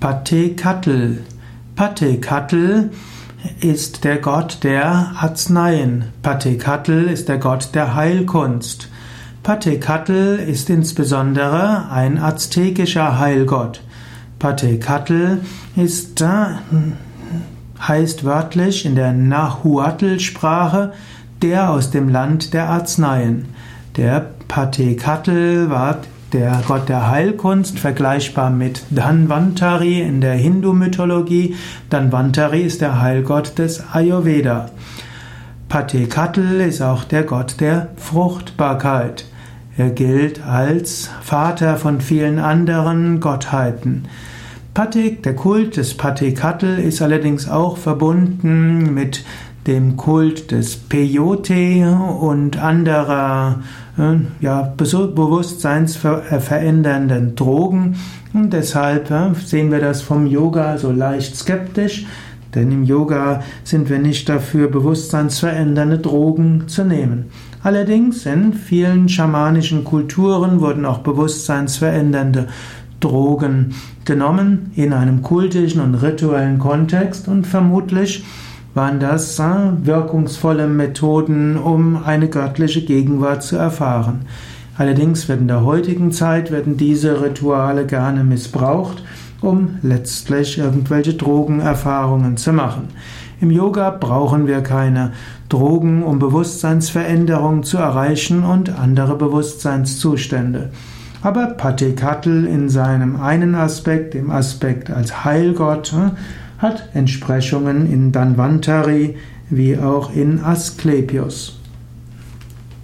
Patekatl. Ist der Gott der Arzneien. Patekatl ist der Gott der Heilkunst. Patekatl ist insbesondere ein aztekischer Heilgott. Patekatl ist, äh, heißt wörtlich in der Nahuatl-Sprache der aus dem Land der Arzneien. Der Patekatl war der Gott der Heilkunst, vergleichbar mit Dhanvantari in der Hindu-Mythologie. Dhanvantari ist der Heilgott des Ayurveda. Patekatl ist auch der Gott der Fruchtbarkeit. Er gilt als Vater von vielen anderen Gottheiten. Patek, der Kult des Patekatl ist allerdings auch verbunden mit dem Kult des Peyote und anderer äh, ja, bewusstseinsverändernden Drogen. Und deshalb äh, sehen wir das vom Yoga so leicht skeptisch, denn im Yoga sind wir nicht dafür, bewusstseinsverändernde Drogen zu nehmen. Allerdings in vielen schamanischen Kulturen wurden auch bewusstseinsverändernde Drogen genommen in einem kultischen und rituellen Kontext und vermutlich waren das äh, wirkungsvolle Methoden, um eine göttliche Gegenwart zu erfahren. Allerdings werden in der heutigen Zeit werden diese Rituale gerne missbraucht, um letztlich irgendwelche Drogenerfahrungen zu machen. Im Yoga brauchen wir keine Drogen, um Bewusstseinsveränderungen zu erreichen und andere Bewusstseinszustände. Aber Patikatl in seinem einen Aspekt, dem Aspekt als Heilgott, äh, hat Entsprechungen in Danvantari wie auch in Asklepios.